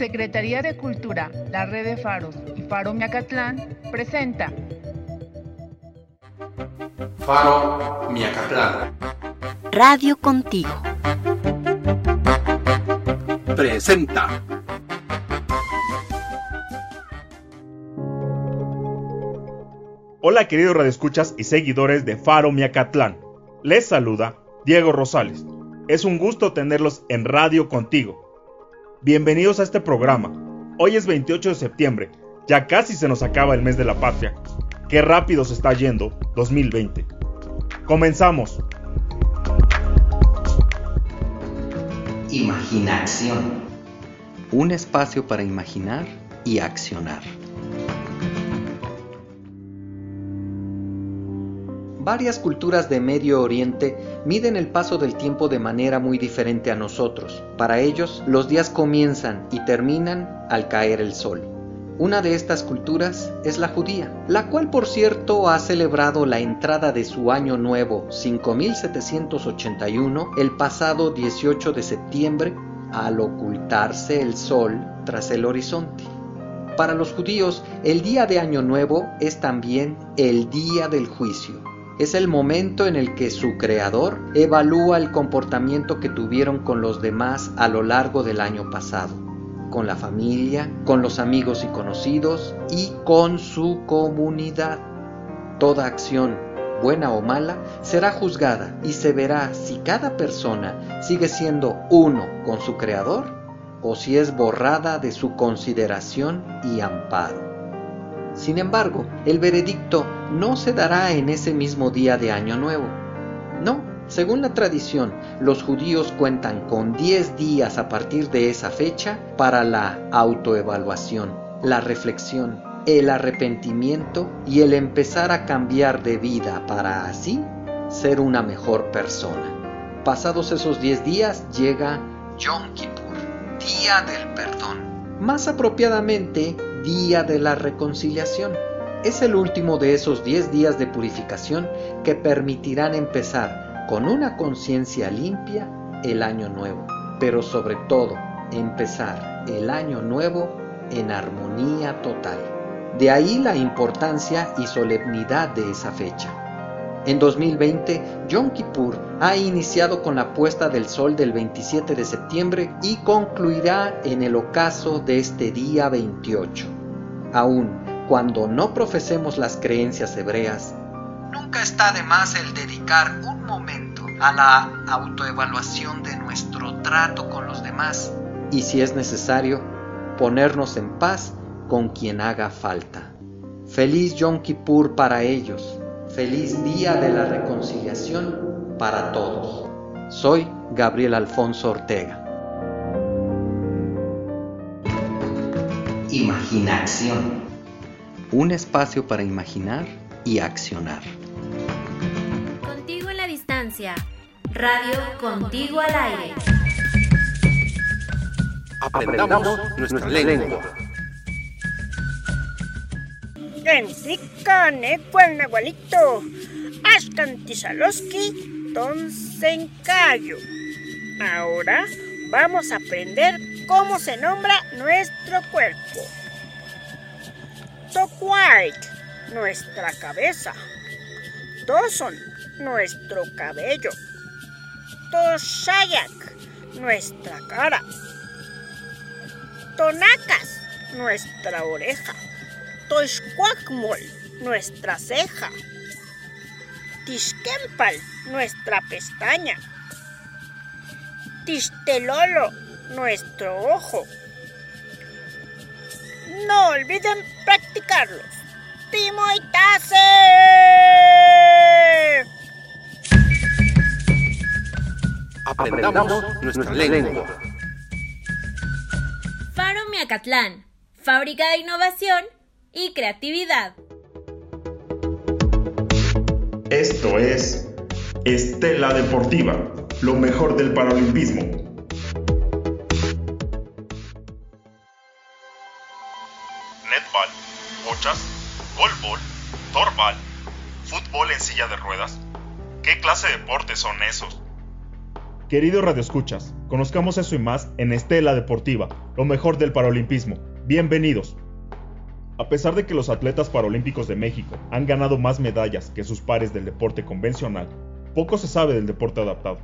Secretaría de Cultura, la Red de Faros y Faro Miacatlán presenta Faro Miacatlán. Radio Contigo. Presenta. Hola queridos radioescuchas y seguidores de Faro Miacatlán. Les saluda Diego Rosales. Es un gusto tenerlos en Radio Contigo. Bienvenidos a este programa. Hoy es 28 de septiembre. Ya casi se nos acaba el mes de la patria. Qué rápido se está yendo 2020. Comenzamos. Imaginación. Un espacio para imaginar y accionar. Varias culturas de Medio Oriente miden el paso del tiempo de manera muy diferente a nosotros. Para ellos, los días comienzan y terminan al caer el sol. Una de estas culturas es la judía, la cual por cierto ha celebrado la entrada de su año nuevo 5781 el pasado 18 de septiembre al ocultarse el sol tras el horizonte. Para los judíos, el día de Año Nuevo es también el día del juicio es el momento en el que su creador evalúa el comportamiento que tuvieron con los demás a lo largo del año pasado, con la familia, con los amigos y conocidos y con su comunidad. Toda acción, buena o mala, será juzgada y se verá si cada persona sigue siendo uno con su creador o si es borrada de su consideración y amparo. Sin embargo, el veredicto no se dará en ese mismo día de Año Nuevo. No, según la tradición, los judíos cuentan con 10 días a partir de esa fecha para la autoevaluación, la reflexión, el arrepentimiento y el empezar a cambiar de vida para así ser una mejor persona. Pasados esos 10 días llega Yom Kippur, Día del Perdón. Más apropiadamente, Día de la Reconciliación. Es el último de esos 10 días de purificación que permitirán empezar con una conciencia limpia el año nuevo, pero sobre todo empezar el año nuevo en armonía total. De ahí la importancia y solemnidad de esa fecha. En 2020, Yom Kippur ha iniciado con la puesta del sol del 27 de septiembre y concluirá en el ocaso de este día 28. Aún cuando no profesemos las creencias hebreas, nunca está de más el dedicar un momento a la autoevaluación de nuestro trato con los demás y si es necesario, ponernos en paz con quien haga falta. Feliz Yom Kippur para ellos Feliz Día de la Reconciliación para todos. Soy Gabriel Alfonso Ortega. Imaginación. Un espacio para imaginar y accionar. Contigo en la distancia. Radio Contigo al aire. Aprendamos nuestra lengua. Nahualito, Ashkantisaloski, Tonsencayo. Ahora vamos a aprender cómo se nombra nuestro cuerpo. Tokwait, nuestra cabeza. Toson, nuestro cabello. Toshayak, nuestra cara. Tonacas, nuestra oreja. Toshquakmol, nuestra ceja. Tishkempal, nuestra pestaña. Tishtelolo, nuestro ojo. No olviden practicarlos. ¡Timoitase! Aprendamos nuestra lengua. Faro Miacatlán, fábrica de innovación y creatividad. Esto es Estela Deportiva, lo mejor del paralimpismo. Netball, bochas, golbol, torbal, fútbol en silla de ruedas. ¿Qué clase de deportes son esos? Queridos radioescuchas, conozcamos eso y más en Estela Deportiva, lo mejor del paralimpismo. Bienvenidos. A pesar de que los atletas paralímpicos de México han ganado más medallas que sus pares del deporte convencional, poco se sabe del deporte adaptado.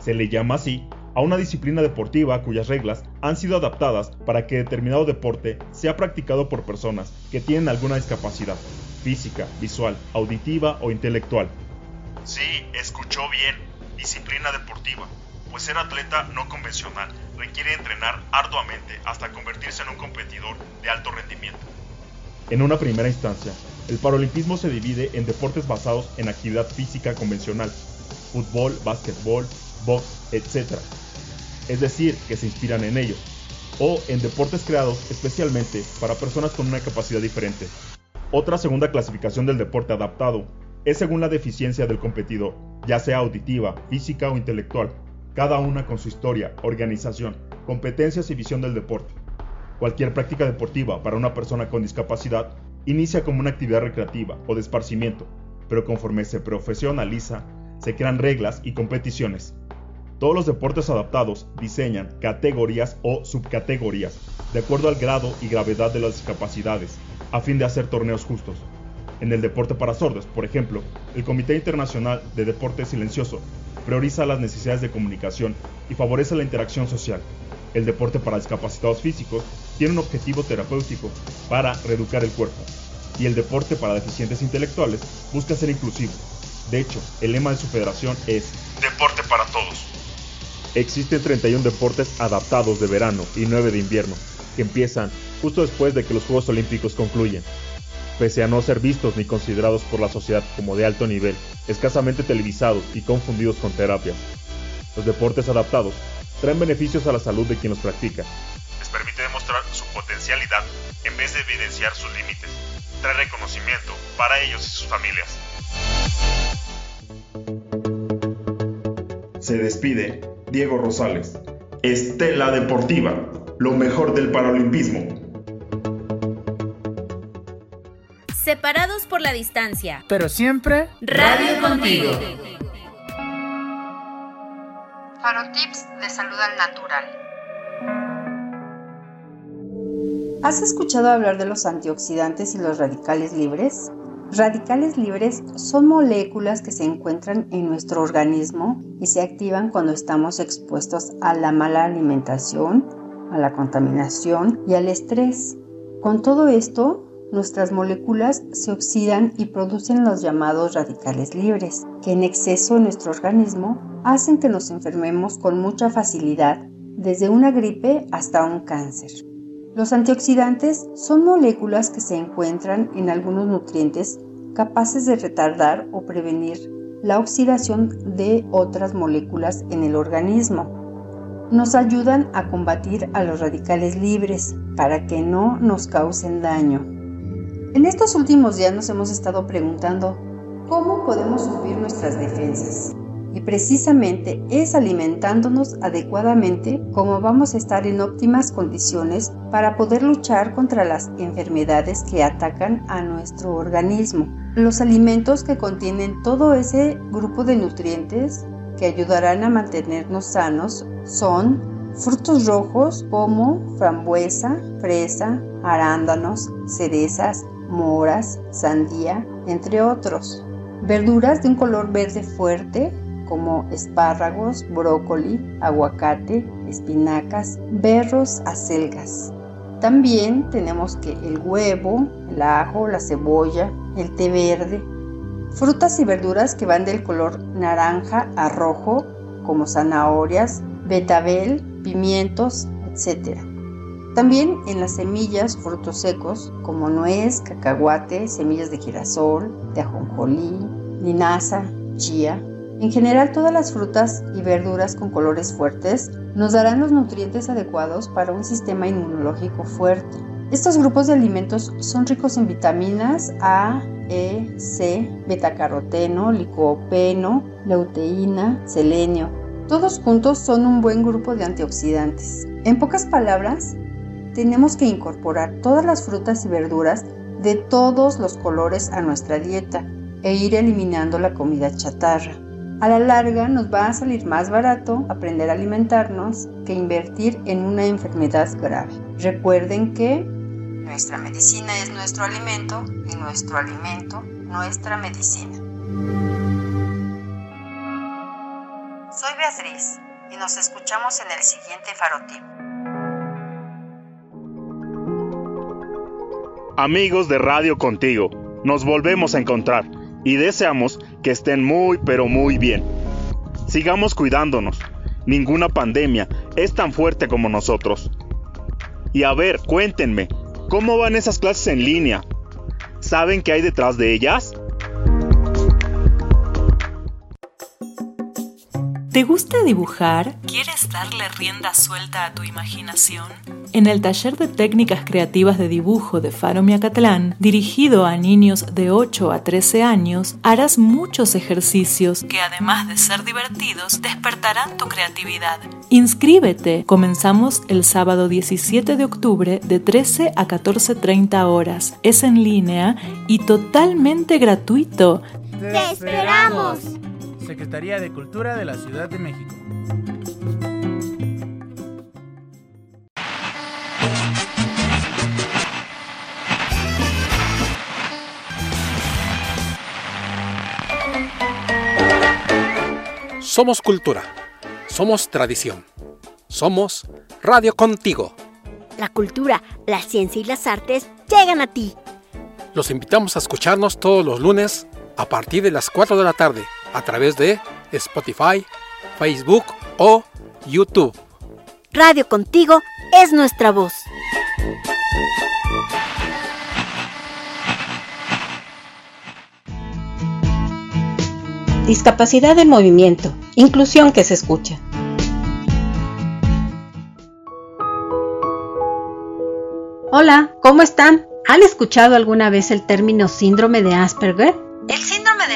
Se le llama así a una disciplina deportiva cuyas reglas han sido adaptadas para que determinado deporte sea practicado por personas que tienen alguna discapacidad física, visual, auditiva o intelectual. Sí, escuchó bien, disciplina deportiva, pues ser atleta no convencional requiere entrenar arduamente hasta convertirse en un competidor de alto rendimiento. En una primera instancia, el paralimpismo se divide en deportes basados en actividad física convencional, fútbol, básquetbol, box, etc. Es decir, que se inspiran en ellos, o en deportes creados especialmente para personas con una capacidad diferente. Otra segunda clasificación del deporte adaptado es según la deficiencia del competidor, ya sea auditiva, física o intelectual, cada una con su historia, organización, competencias y visión del deporte. Cualquier práctica deportiva para una persona con discapacidad inicia como una actividad recreativa o de esparcimiento, pero conforme se profesionaliza, se crean reglas y competiciones. Todos los deportes adaptados diseñan categorías o subcategorías, de acuerdo al grado y gravedad de las discapacidades, a fin de hacer torneos justos. En el deporte para sordos, por ejemplo, el Comité Internacional de Deporte Silencioso prioriza las necesidades de comunicación y favorece la interacción social. El deporte para discapacitados físicos tiene un objetivo terapéutico para reeducar el cuerpo. Y el deporte para deficientes intelectuales busca ser inclusivo. De hecho, el lema de su federación es Deporte para todos. Existen 31 deportes adaptados de verano y 9 de invierno, que empiezan justo después de que los Juegos Olímpicos concluyen. Pese a no ser vistos ni considerados por la sociedad como de alto nivel, escasamente televisados y confundidos con terapias. Los deportes adaptados traen beneficios a la salud de quien los practica. Les permite demostrar su potencialidad en vez de evidenciar sus límites. Trae reconocimiento para ellos y sus familias. Se despide Diego Rosales. Estela Deportiva, lo mejor del paralimpismo. Separados por la distancia. Pero siempre Radio contigo. Faro Tips de Salud al Natural. ¿Has escuchado hablar de los antioxidantes y los radicales libres? Radicales libres son moléculas que se encuentran en nuestro organismo y se activan cuando estamos expuestos a la mala alimentación, a la contaminación y al estrés. Con todo esto, nuestras moléculas se oxidan y producen los llamados radicales libres, que en exceso en nuestro organismo hacen que nos enfermemos con mucha facilidad, desde una gripe hasta un cáncer. Los antioxidantes son moléculas que se encuentran en algunos nutrientes capaces de retardar o prevenir la oxidación de otras moléculas en el organismo. Nos ayudan a combatir a los radicales libres para que no nos causen daño. En estos últimos días nos hemos estado preguntando cómo podemos subir nuestras defensas. Y precisamente es alimentándonos adecuadamente como vamos a estar en óptimas condiciones para poder luchar contra las enfermedades que atacan a nuestro organismo. Los alimentos que contienen todo ese grupo de nutrientes que ayudarán a mantenernos sanos son frutos rojos como frambuesa, fresa, arándanos, cerezas, moras, sandía, entre otros. Verduras de un color verde fuerte como espárragos, brócoli, aguacate, espinacas, berros, acelgas. También tenemos que el huevo, el ajo, la cebolla, el té verde, frutas y verduras que van del color naranja a rojo como zanahorias, betabel, pimientos, etc. También en las semillas, frutos secos como nuez, cacahuate, semillas de girasol, de ajonjolí, linaza, chía. En general todas las frutas y verduras con colores fuertes nos darán los nutrientes adecuados para un sistema inmunológico fuerte. Estos grupos de alimentos son ricos en vitaminas A, E, C, betacaroteno, licopeno, luteína, selenio. Todos juntos son un buen grupo de antioxidantes. En pocas palabras, tenemos que incorporar todas las frutas y verduras de todos los colores a nuestra dieta e ir eliminando la comida chatarra. A la larga nos va a salir más barato aprender a alimentarnos que invertir en una enfermedad grave. Recuerden que nuestra medicina es nuestro alimento y nuestro alimento nuestra medicina. Soy Beatriz y nos escuchamos en el siguiente Farotip. Amigos de Radio Contigo, nos volvemos a encontrar y deseamos que estén muy pero muy bien. Sigamos cuidándonos. Ninguna pandemia es tan fuerte como nosotros. Y a ver, cuéntenme, ¿cómo van esas clases en línea? ¿Saben qué hay detrás de ellas? ¿Te gusta dibujar? ¿Quieres darle rienda suelta a tu imaginación? En el taller de técnicas creativas de dibujo de Faro Miacatlán, dirigido a niños de 8 a 13 años, harás muchos ejercicios que además de ser divertidos, despertarán tu creatividad. Inscríbete. Comenzamos el sábado 17 de octubre de 13 a 14.30 horas. Es en línea y totalmente gratuito. ¡Te esperamos! Secretaría de Cultura de la Ciudad de México. Somos cultura. Somos tradición. Somos Radio Contigo. La cultura, la ciencia y las artes llegan a ti. Los invitamos a escucharnos todos los lunes a partir de las 4 de la tarde a través de Spotify, Facebook o YouTube. Radio Contigo es nuestra voz. Discapacidad del movimiento, inclusión que se escucha. Hola, ¿cómo están? ¿Han escuchado alguna vez el término síndrome de Asperger? El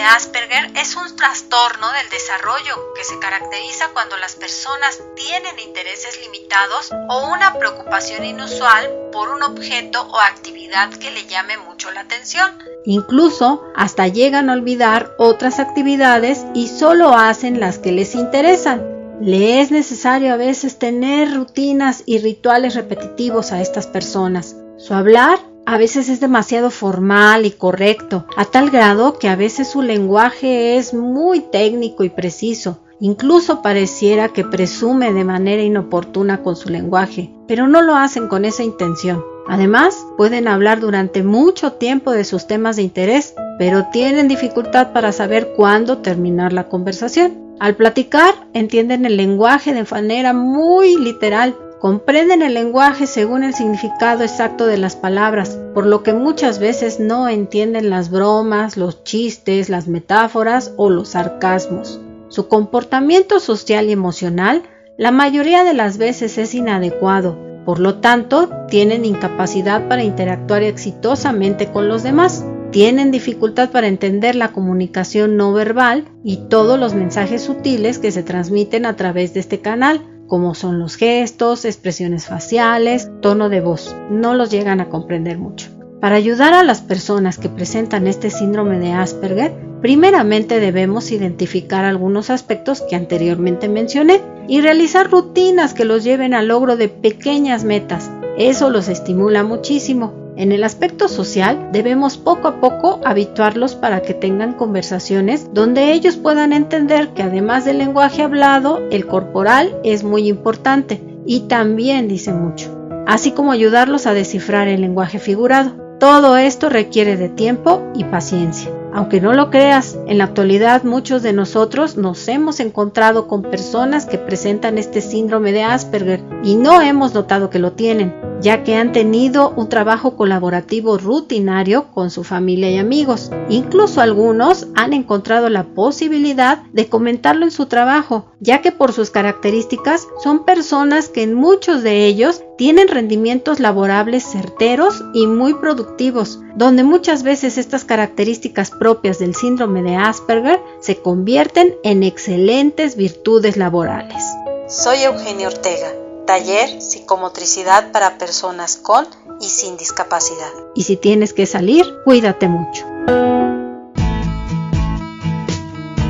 Asperger es un trastorno del desarrollo que se caracteriza cuando las personas tienen intereses limitados o una preocupación inusual por un objeto o actividad que le llame mucho la atención. Incluso hasta llegan a olvidar otras actividades y solo hacen las que les interesan. Le es necesario a veces tener rutinas y rituales repetitivos a estas personas. Su hablar a veces es demasiado formal y correcto, a tal grado que a veces su lenguaje es muy técnico y preciso. Incluso pareciera que presume de manera inoportuna con su lenguaje, pero no lo hacen con esa intención. Además, pueden hablar durante mucho tiempo de sus temas de interés, pero tienen dificultad para saber cuándo terminar la conversación. Al platicar, entienden el lenguaje de manera muy literal, comprenden el lenguaje según el significado exacto de las palabras, por lo que muchas veces no entienden las bromas, los chistes, las metáforas o los sarcasmos. Su comportamiento social y emocional la mayoría de las veces es inadecuado, por lo tanto tienen incapacidad para interactuar exitosamente con los demás. Tienen dificultad para entender la comunicación no verbal y todos los mensajes sutiles que se transmiten a través de este canal, como son los gestos, expresiones faciales, tono de voz. No los llegan a comprender mucho. Para ayudar a las personas que presentan este síndrome de Asperger, primeramente debemos identificar algunos aspectos que anteriormente mencioné y realizar rutinas que los lleven al logro de pequeñas metas. Eso los estimula muchísimo. En el aspecto social, debemos poco a poco habituarlos para que tengan conversaciones donde ellos puedan entender que además del lenguaje hablado, el corporal es muy importante y también dice mucho, así como ayudarlos a descifrar el lenguaje figurado. Todo esto requiere de tiempo y paciencia. Aunque no lo creas, en la actualidad muchos de nosotros nos hemos encontrado con personas que presentan este síndrome de Asperger y no hemos notado que lo tienen, ya que han tenido un trabajo colaborativo rutinario con su familia y amigos. Incluso algunos han encontrado la posibilidad de comentarlo en su trabajo, ya que por sus características son personas que en muchos de ellos tienen rendimientos laborables certeros y muy productivos, donde muchas veces estas características propias del síndrome de Asperger se convierten en excelentes virtudes laborales. Soy Eugenio Ortega, taller psicomotricidad para personas con y sin discapacidad. Y si tienes que salir, cuídate mucho.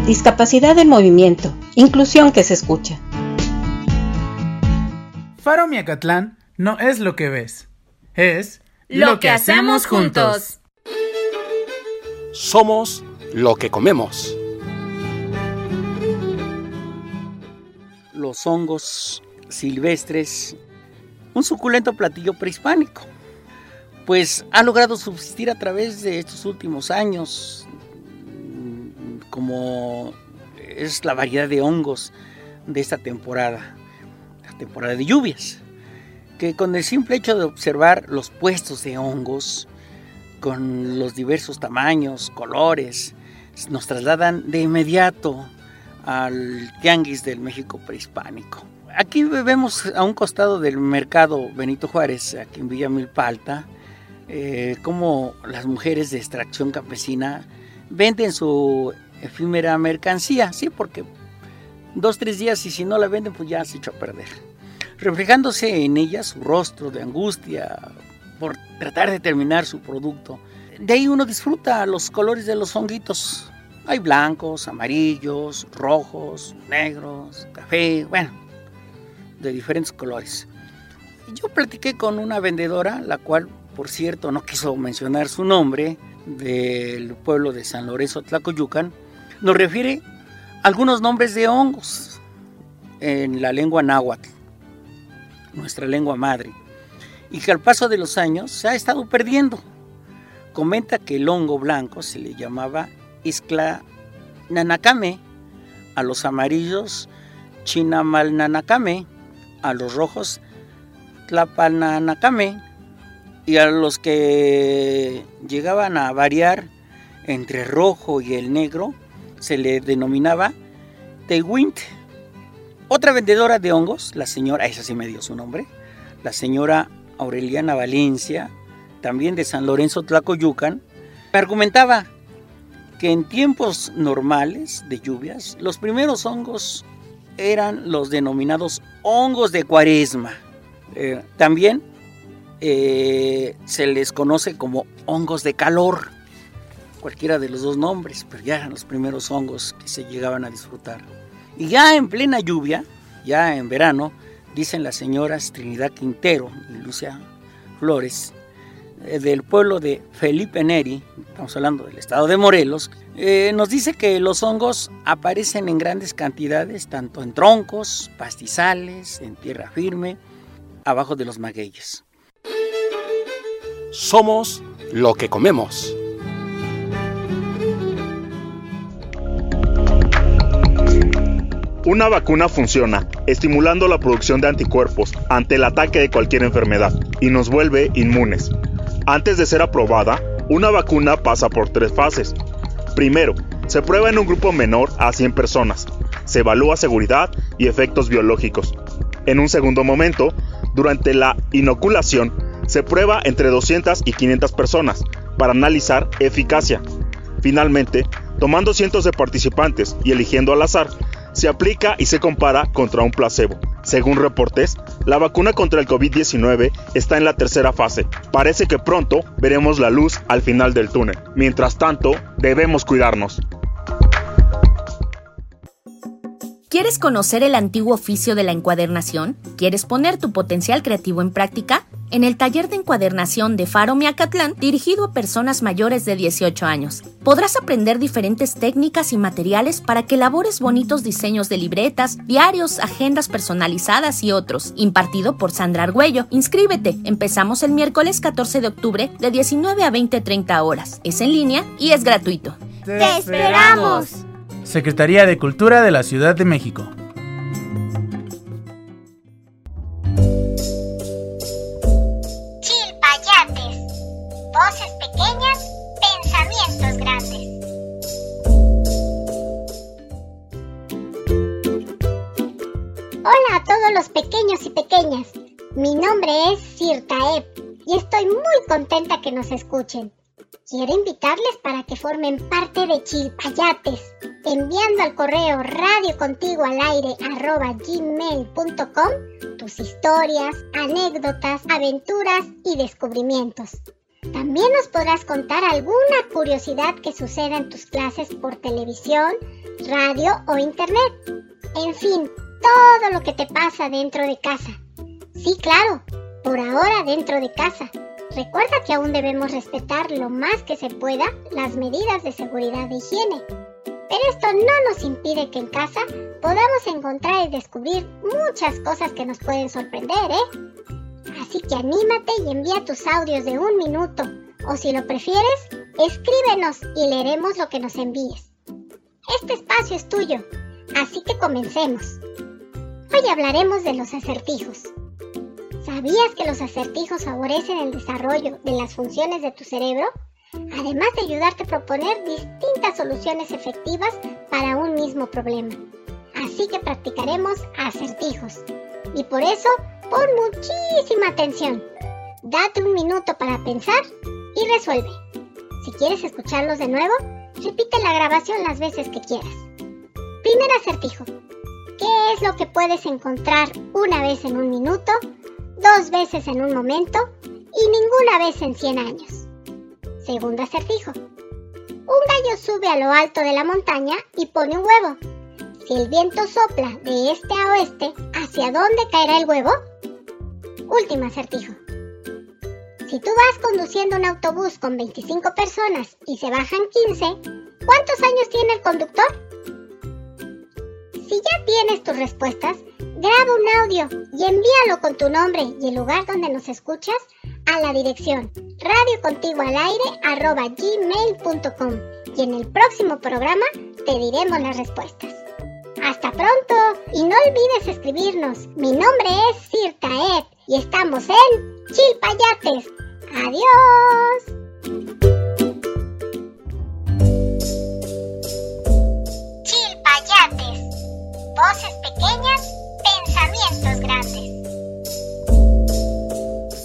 discapacidad en movimiento, inclusión que se escucha. Faro Miacatlán no es lo que ves, es lo que hacemos juntos. Somos lo que comemos. Los hongos silvestres, un suculento platillo prehispánico, pues ha logrado subsistir a través de estos últimos años, como es la variedad de hongos de esta temporada, la temporada de lluvias, que con el simple hecho de observar los puestos de hongos, con los diversos tamaños, colores, nos trasladan de inmediato al tianguis del México prehispánico. Aquí vemos a un costado del mercado Benito Juárez, aquí en Villa Milpalta, eh, como las mujeres de extracción campesina venden su efímera mercancía, sí, porque dos, tres días y si no la venden, pues ya se echó a perder. Reflejándose en ella su rostro de angustia por tratar de terminar su producto. De ahí uno disfruta los colores de los honguitos. Hay blancos, amarillos, rojos, negros, café, bueno, de diferentes colores. Yo platiqué con una vendedora, la cual, por cierto, no quiso mencionar su nombre, del pueblo de San Lorenzo Tlacoyucan, nos refiere algunos nombres de hongos en la lengua náhuatl, nuestra lengua madre, y que al paso de los años se ha estado perdiendo. Comenta que el hongo blanco se le llamaba Iscla nanacame, a los amarillos chinamalnanacame, a los rojos tlapalnanacame y a los que llegaban a variar entre rojo y el negro se le denominaba Tehuint. Otra vendedora de hongos, la señora, esa sí me dio su nombre, la señora Aureliana Valencia, también de San Lorenzo Tlacoyucan, argumentaba que en tiempos normales de lluvias, los primeros hongos eran los denominados hongos de cuaresma. Eh, también eh, se les conoce como hongos de calor, cualquiera de los dos nombres, pero ya eran los primeros hongos que se llegaban a disfrutar. Y ya en plena lluvia, ya en verano, dicen las señoras Trinidad Quintero y Lucia Flores, eh, del pueblo de Felipe Neri, estamos hablando del estado de Morelos, eh, nos dice que los hongos aparecen en grandes cantidades, tanto en troncos, pastizales, en tierra firme, abajo de los magueyes. Somos lo que comemos. Una vacuna funciona, estimulando la producción de anticuerpos ante el ataque de cualquier enfermedad y nos vuelve inmunes. Antes de ser aprobada, una vacuna pasa por tres fases. Primero, se prueba en un grupo menor a 100 personas. Se evalúa seguridad y efectos biológicos. En un segundo momento, durante la inoculación, se prueba entre 200 y 500 personas para analizar eficacia. Finalmente, tomando cientos de participantes y eligiendo al azar, se aplica y se compara contra un placebo. Según reportes, la vacuna contra el COVID-19 está en la tercera fase. Parece que pronto veremos la luz al final del túnel. Mientras tanto, debemos cuidarnos. ¿Quieres conocer el antiguo oficio de la encuadernación? ¿Quieres poner tu potencial creativo en práctica? En el taller de encuadernación de Faro Miacatlán, dirigido a personas mayores de 18 años, podrás aprender diferentes técnicas y materiales para que elabores bonitos diseños de libretas, diarios, agendas personalizadas y otros, impartido por Sandra Argüello. Inscríbete, empezamos el miércoles 14 de octubre de 19 a 20-30 horas. Es en línea y es gratuito. ¡Te esperamos! Secretaría de Cultura de la Ciudad de México. Pequeñas, pensamientos grandes. Hola a todos los pequeños y pequeñas. Mi nombre es Sirtaep y estoy muy contenta que nos escuchen. Quiero invitarles para que formen parte de Chilpayates, enviando al correo radiocontiguoalaire.gmail.com tus historias, anécdotas, aventuras y descubrimientos. También nos podrás contar alguna curiosidad que suceda en tus clases por televisión, radio o internet. En fin, todo lo que te pasa dentro de casa. Sí, claro, por ahora dentro de casa. Recuerda que aún debemos respetar lo más que se pueda las medidas de seguridad e higiene. Pero esto no nos impide que en casa podamos encontrar y descubrir muchas cosas que nos pueden sorprender, ¿eh? Así que anímate y envía tus audios de un minuto, o si lo prefieres, escríbenos y leeremos lo que nos envíes. Este espacio es tuyo, así que comencemos. Hoy hablaremos de los acertijos. ¿Sabías que los acertijos favorecen el desarrollo de las funciones de tu cerebro? Además de ayudarte a proponer distintas soluciones efectivas para un mismo problema. Así que practicaremos acertijos. Y por eso, pon muchísima atención. Date un minuto para pensar y resuelve. Si quieres escucharlos de nuevo, repite la grabación las veces que quieras. Primer acertijo. ¿Qué es lo que puedes encontrar una vez en un minuto, dos veces en un momento y ninguna vez en 100 años? Segundo acertijo. Un gallo sube a lo alto de la montaña y pone un huevo. Si el viento sopla de este a oeste, ¿hacia dónde caerá el huevo? Último acertijo. Si tú vas conduciendo un autobús con 25 personas y se bajan 15, ¿cuántos años tiene el conductor? Si ya tienes tus respuestas, graba un audio y envíalo con tu nombre y el lugar donde nos escuchas a la dirección radiocontiguoalaire.gmail.com y en el próximo programa te diremos las respuestas. ¡Hasta pronto! Y no olvides escribirnos. Mi nombre es Sirta Ed y estamos en Chilpayates. ¡Adiós! Chilpayates. Voces pequeñas, pensamientos grandes.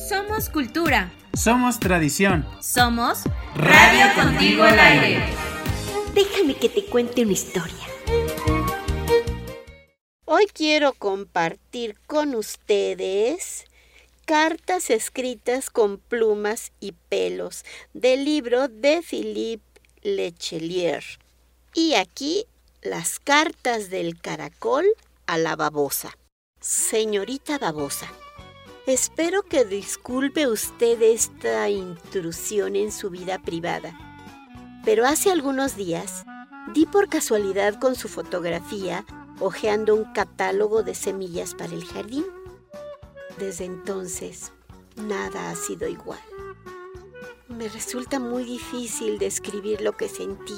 Somos cultura. Somos tradición. Somos Radio Contigo al Aire. Déjame que te cuente una historia. Hoy quiero compartir con ustedes cartas escritas con plumas y pelos del libro de Philippe Lechelier. Y aquí las cartas del caracol a la babosa. Señorita babosa, espero que disculpe usted esta intrusión en su vida privada, pero hace algunos días di por casualidad con su fotografía hojeando un catálogo de semillas para el jardín. Desde entonces, nada ha sido igual. Me resulta muy difícil describir lo que sentí.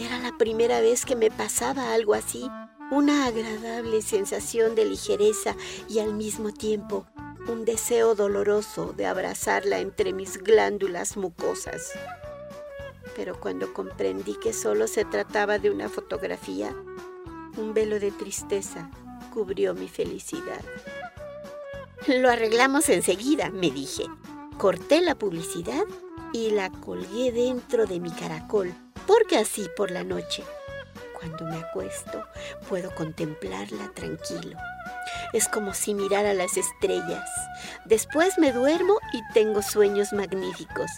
Era la primera vez que me pasaba algo así, una agradable sensación de ligereza y al mismo tiempo un deseo doloroso de abrazarla entre mis glándulas mucosas. Pero cuando comprendí que solo se trataba de una fotografía, un velo de tristeza cubrió mi felicidad. Lo arreglamos enseguida, me dije. Corté la publicidad y la colgué dentro de mi caracol, porque así por la noche, cuando me acuesto, puedo contemplarla tranquilo. Es como si mirara las estrellas. Después me duermo y tengo sueños magníficos.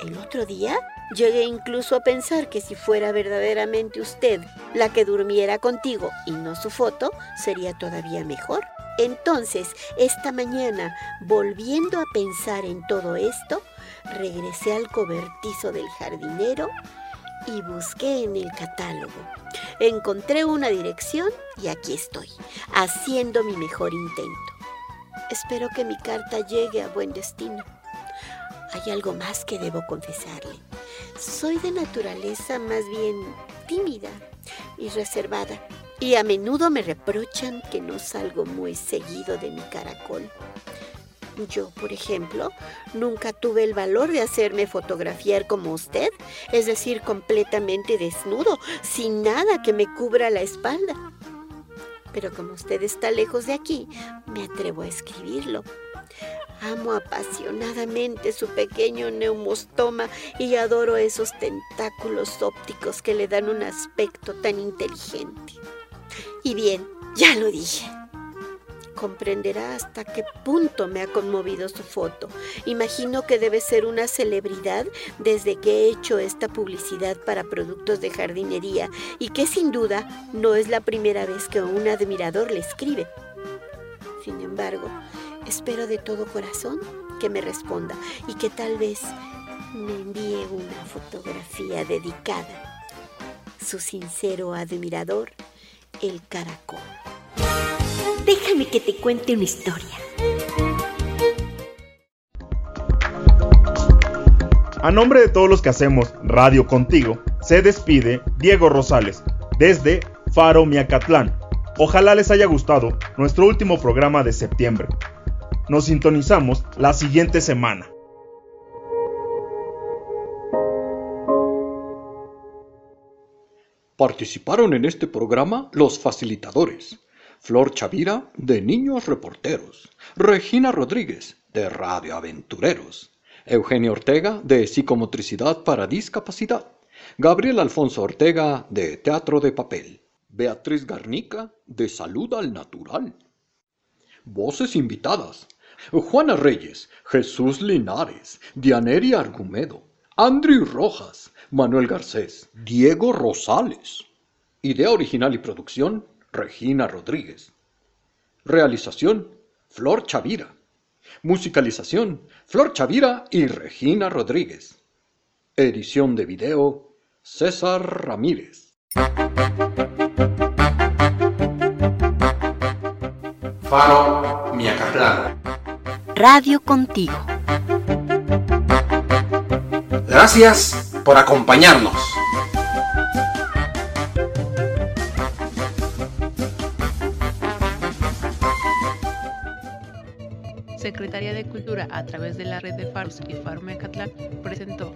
El otro día llegué incluso a pensar que si fuera verdaderamente usted la que durmiera contigo y no su foto, sería todavía mejor. Entonces, esta mañana, volviendo a pensar en todo esto, regresé al cobertizo del jardinero y busqué en el catálogo. Encontré una dirección y aquí estoy, haciendo mi mejor intento. Espero que mi carta llegue a buen destino. Hay algo más que debo confesarle. Soy de naturaleza más bien tímida y reservada y a menudo me reprochan que no salgo muy seguido de mi caracol. Yo, por ejemplo, nunca tuve el valor de hacerme fotografiar como usted, es decir, completamente desnudo, sin nada que me cubra la espalda. Pero como usted está lejos de aquí, me atrevo a escribirlo. Amo apasionadamente su pequeño neumostoma y adoro esos tentáculos ópticos que le dan un aspecto tan inteligente. Y bien, ya lo dije. comprenderá hasta qué punto me ha conmovido su foto. Imagino que debe ser una celebridad desde que he hecho esta publicidad para productos de jardinería y que sin duda no es la primera vez que un admirador le escribe. Sin embargo, espero de todo corazón que me responda y que tal vez me envíe una fotografía dedicada. Su sincero admirador, el caracol. Déjame que te cuente una historia. A nombre de todos los que hacemos Radio Contigo, se despide Diego Rosales desde Faro Miacatlán. Ojalá les haya gustado nuestro último programa de septiembre. Nos sintonizamos la siguiente semana. Participaron en este programa los facilitadores. Flor Chavira, de Niños Reporteros. Regina Rodríguez, de Radio Aventureros. Eugenio Ortega, de Psicomotricidad para Discapacidad. Gabriel Alfonso Ortega, de Teatro de Papel. Beatriz Garnica, de Salud al Natural. Voces invitadas. Juana Reyes, Jesús Linares, Dianeri Argumedo, Andrew Rojas, Manuel Garcés, Diego Rosales. Idea original y producción, Regina Rodríguez. Realización, Flor Chavira. Musicalización, Flor Chavira y Regina Rodríguez. Edición de video, César Ramírez. Faro Miacatlán. Radio contigo. Gracias por acompañarnos. Secretaría de Cultura a través de la red de Faros y Faro Mecatlán presentó